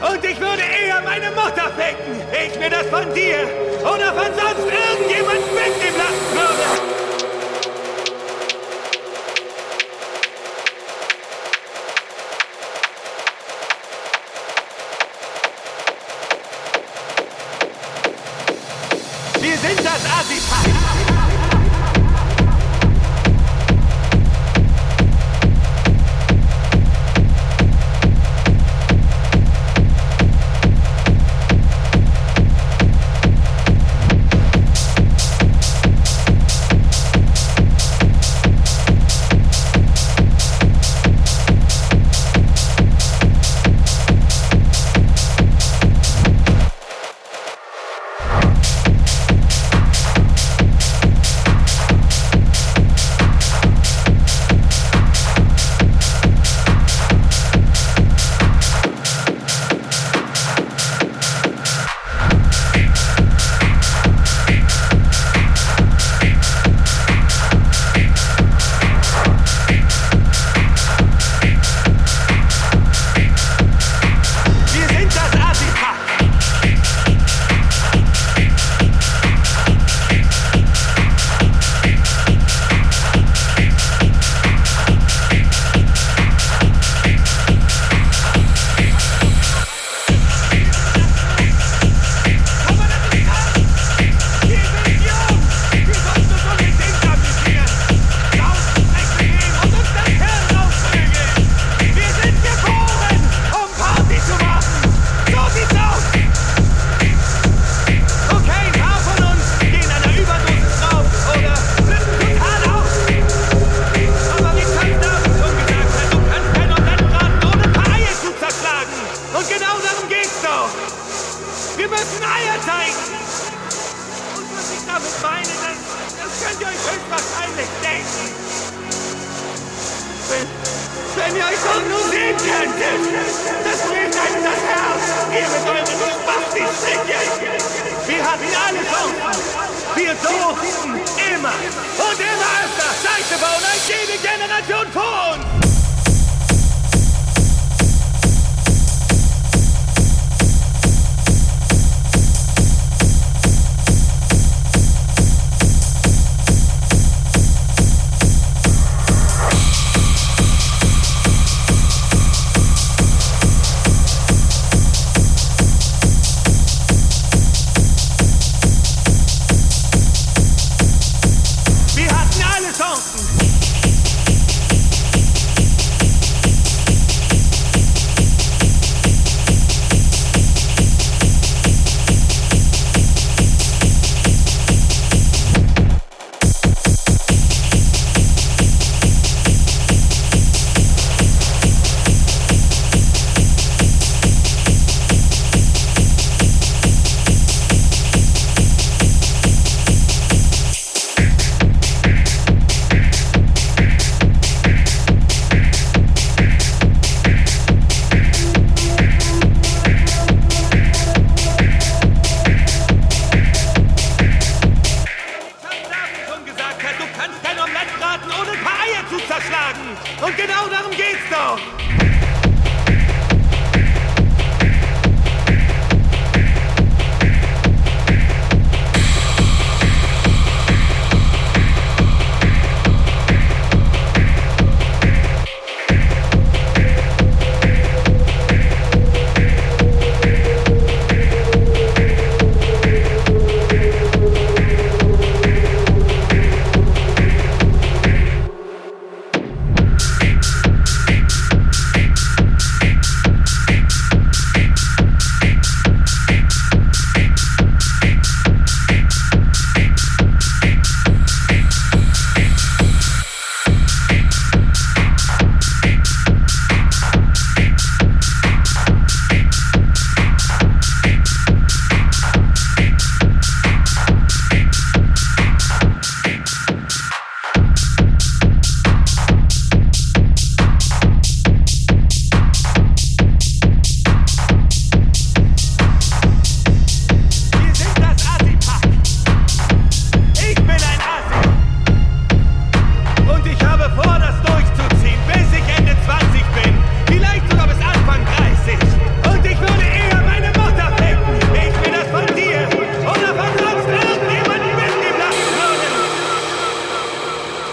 Und ich würde eher meine Mutter ficken, ich mir das von dir oder von sonst irgendjemand mitnehmen lassen würde.